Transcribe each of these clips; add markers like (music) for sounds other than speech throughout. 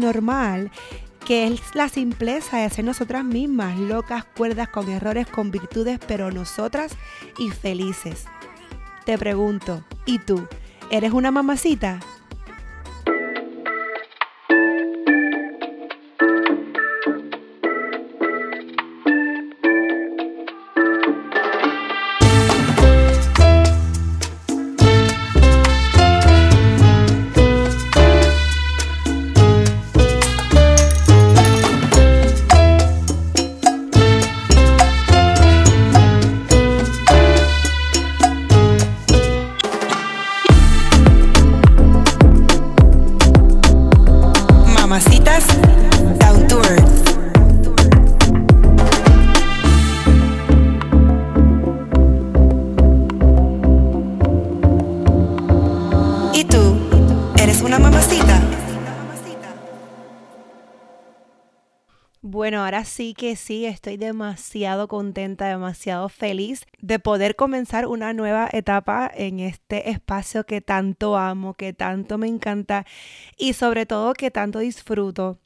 normal, que es la simpleza de ser nosotras mismas, locas, cuerdas, con errores, con virtudes, pero nosotras y felices. Te pregunto, ¿y tú? ¿Eres una mamacita? Mamacitas Down to ¿Y tú? ¿Eres una mamacita? Bueno, ahora sí que sí, estoy demasiado contenta, demasiado feliz de poder comenzar una nueva etapa en este espacio que tanto amo, que tanto me encanta y sobre todo que tanto disfruto.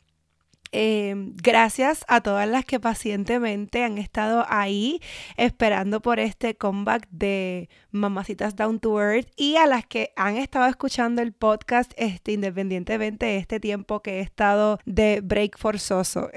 Em, gracias a todas las que pacientemente han estado ahí esperando por este comeback de Mamacitas Down to Earth y a las que han estado escuchando el podcast este, independientemente de este tiempo que he estado de break forzoso.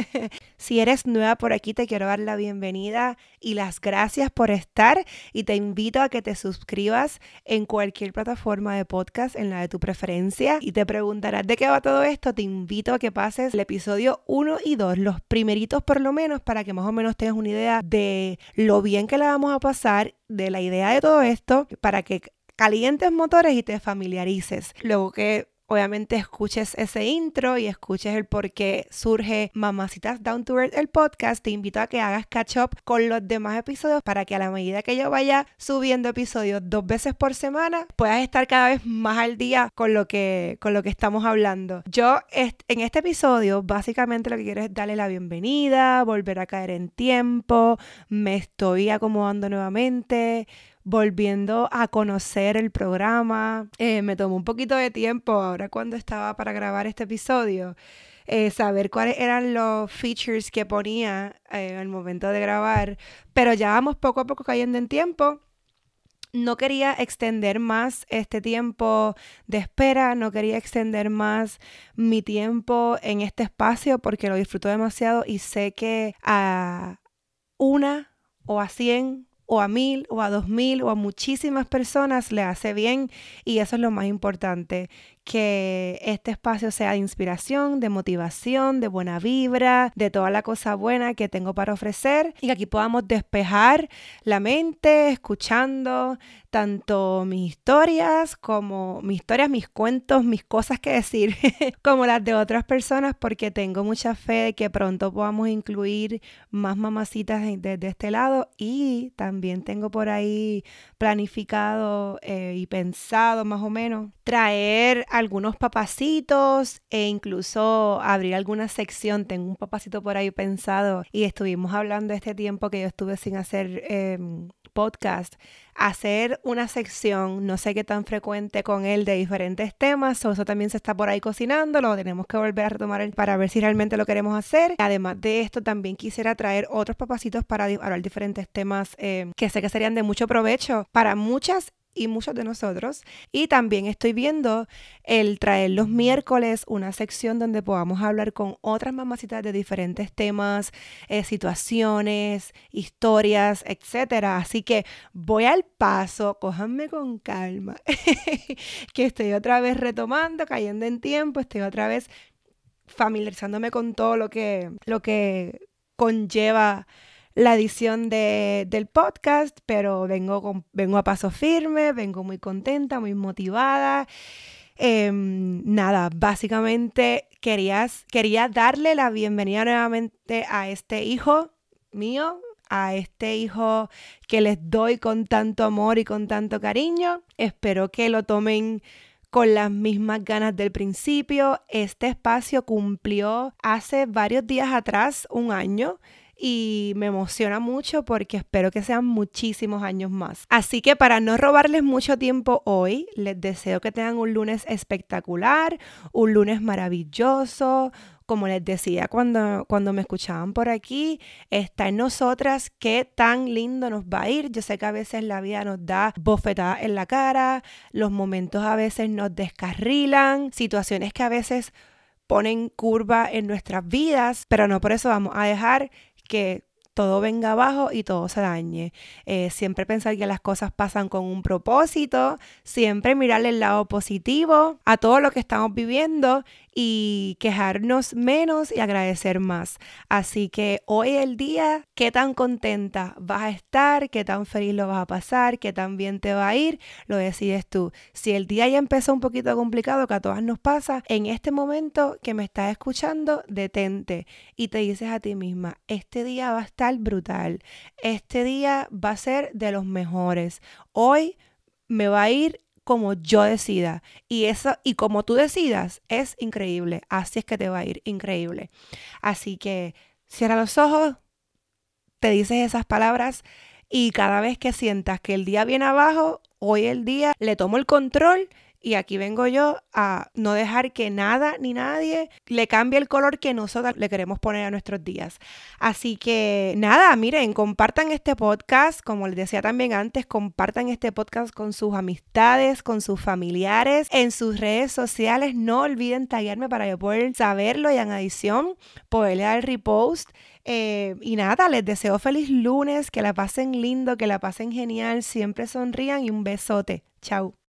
(laughs) si eres nueva por aquí, te quiero dar la bienvenida y las gracias por estar y te invito a que te suscribas en cualquier plataforma de podcast, en la de tu preferencia y te preguntarás de qué va todo esto. Te invito a que pases el episodio episodio 1 y 2, los primeritos por lo menos, para que más o menos tengas una idea de lo bien que la vamos a pasar, de la idea de todo esto, para que calientes motores y te familiarices. Luego que obviamente escuches ese intro y escuches el por qué surge Mamacitas Down to Earth el podcast, te invito a que hagas catch up con los demás episodios para que a la medida que yo vaya subiendo episodios dos veces por semana, puedas estar cada vez más al día con lo que, con lo que estamos hablando. Yo en este episodio básicamente lo que quiero es darle la bienvenida, volver a caer en tiempo, me estoy acomodando nuevamente volviendo a conocer el programa. Eh, me tomó un poquito de tiempo ahora cuando estaba para grabar este episodio. Eh, saber cuáles eran los features que ponía eh, el momento de grabar, pero ya vamos poco a poco cayendo en tiempo. No quería extender más este tiempo de espera, no quería extender más mi tiempo en este espacio porque lo disfruto demasiado y sé que a una o a cien o a mil o a dos mil o a muchísimas personas le hace bien y eso es lo más importante, que este espacio sea de inspiración, de motivación, de buena vibra, de toda la cosa buena que tengo para ofrecer y que aquí podamos despejar la mente escuchando tanto mis historias como mis historias, mis cuentos, mis cosas que decir, (laughs) como las de otras personas, porque tengo mucha fe de que pronto podamos incluir más mamacitas desde este lado y también tengo por ahí planificado eh, y pensado más o menos traer algunos papacitos e incluso abrir alguna sección. Tengo un papacito por ahí pensado y estuvimos hablando este tiempo que yo estuve sin hacer em, podcast, hacer una sección, no sé qué tan frecuente con él, de diferentes temas. eso también se está por ahí cocinando, lo tenemos que volver a retomar para ver si realmente lo queremos hacer. Además de esto, también quisiera traer otros papacitos para hablar diferentes temas em, que sé que serían de mucho provecho para muchas y muchos de nosotros. Y también estoy viendo el traer los miércoles una sección donde podamos hablar con otras mamacitas de diferentes temas, eh, situaciones, historias, etcétera. Así que voy al paso, cójanme con calma, (laughs) que estoy otra vez retomando, cayendo en tiempo, estoy otra vez familiarizándome con todo lo que, lo que conlleva la edición de, del podcast, pero vengo, vengo a paso firme, vengo muy contenta, muy motivada. Em, nada, básicamente querías, quería darle la bienvenida nuevamente a este hijo mío, a este hijo que les doy con tanto amor y con tanto cariño. Espero que lo tomen con las mismas ganas del principio. Este espacio cumplió hace varios días atrás, un año y me emociona mucho porque espero que sean muchísimos años más. Así que para no robarles mucho tiempo hoy, les deseo que tengan un lunes espectacular, un lunes maravilloso, como les decía cuando, cuando me escuchaban por aquí, está en nosotras qué tan lindo nos va a ir. Yo sé que a veces la vida nos da bofetadas en la cara, los momentos a veces nos descarrilan, situaciones que a veces ponen curva en nuestras vidas, pero no por eso vamos a dejar que todo venga abajo y todo se dañe. Eh, siempre pensar que las cosas pasan con un propósito, siempre mirarle el lado positivo a todo lo que estamos viviendo y quejarnos menos y agradecer más. Así que hoy el día, qué tan contenta vas a estar, qué tan feliz lo vas a pasar, qué tan bien te va a ir, lo decides tú. Si el día ya empezó un poquito complicado, que a todas nos pasa, en este momento que me estás escuchando, detente y te dices a ti misma, este día va a estar brutal, este día va a ser de los mejores. Hoy me va a ir como yo decida. Y eso, y como tú decidas, es increíble. Así es que te va a ir increíble. Así que cierra los ojos, te dices esas palabras y cada vez que sientas que el día viene abajo, hoy el día le tomo el control y aquí vengo yo a no dejar que nada ni nadie le cambie el color que nosotros le queremos poner a nuestros días. Así que nada, miren, compartan este podcast, como les decía también antes, compartan este podcast con sus amistades, con sus familiares, en sus redes sociales. No olviden taguearme para yo poder saberlo y en adición poderle dar repost. Eh, y nada, les deseo feliz lunes, que la pasen lindo, que la pasen genial, siempre sonrían y un besote. Chao.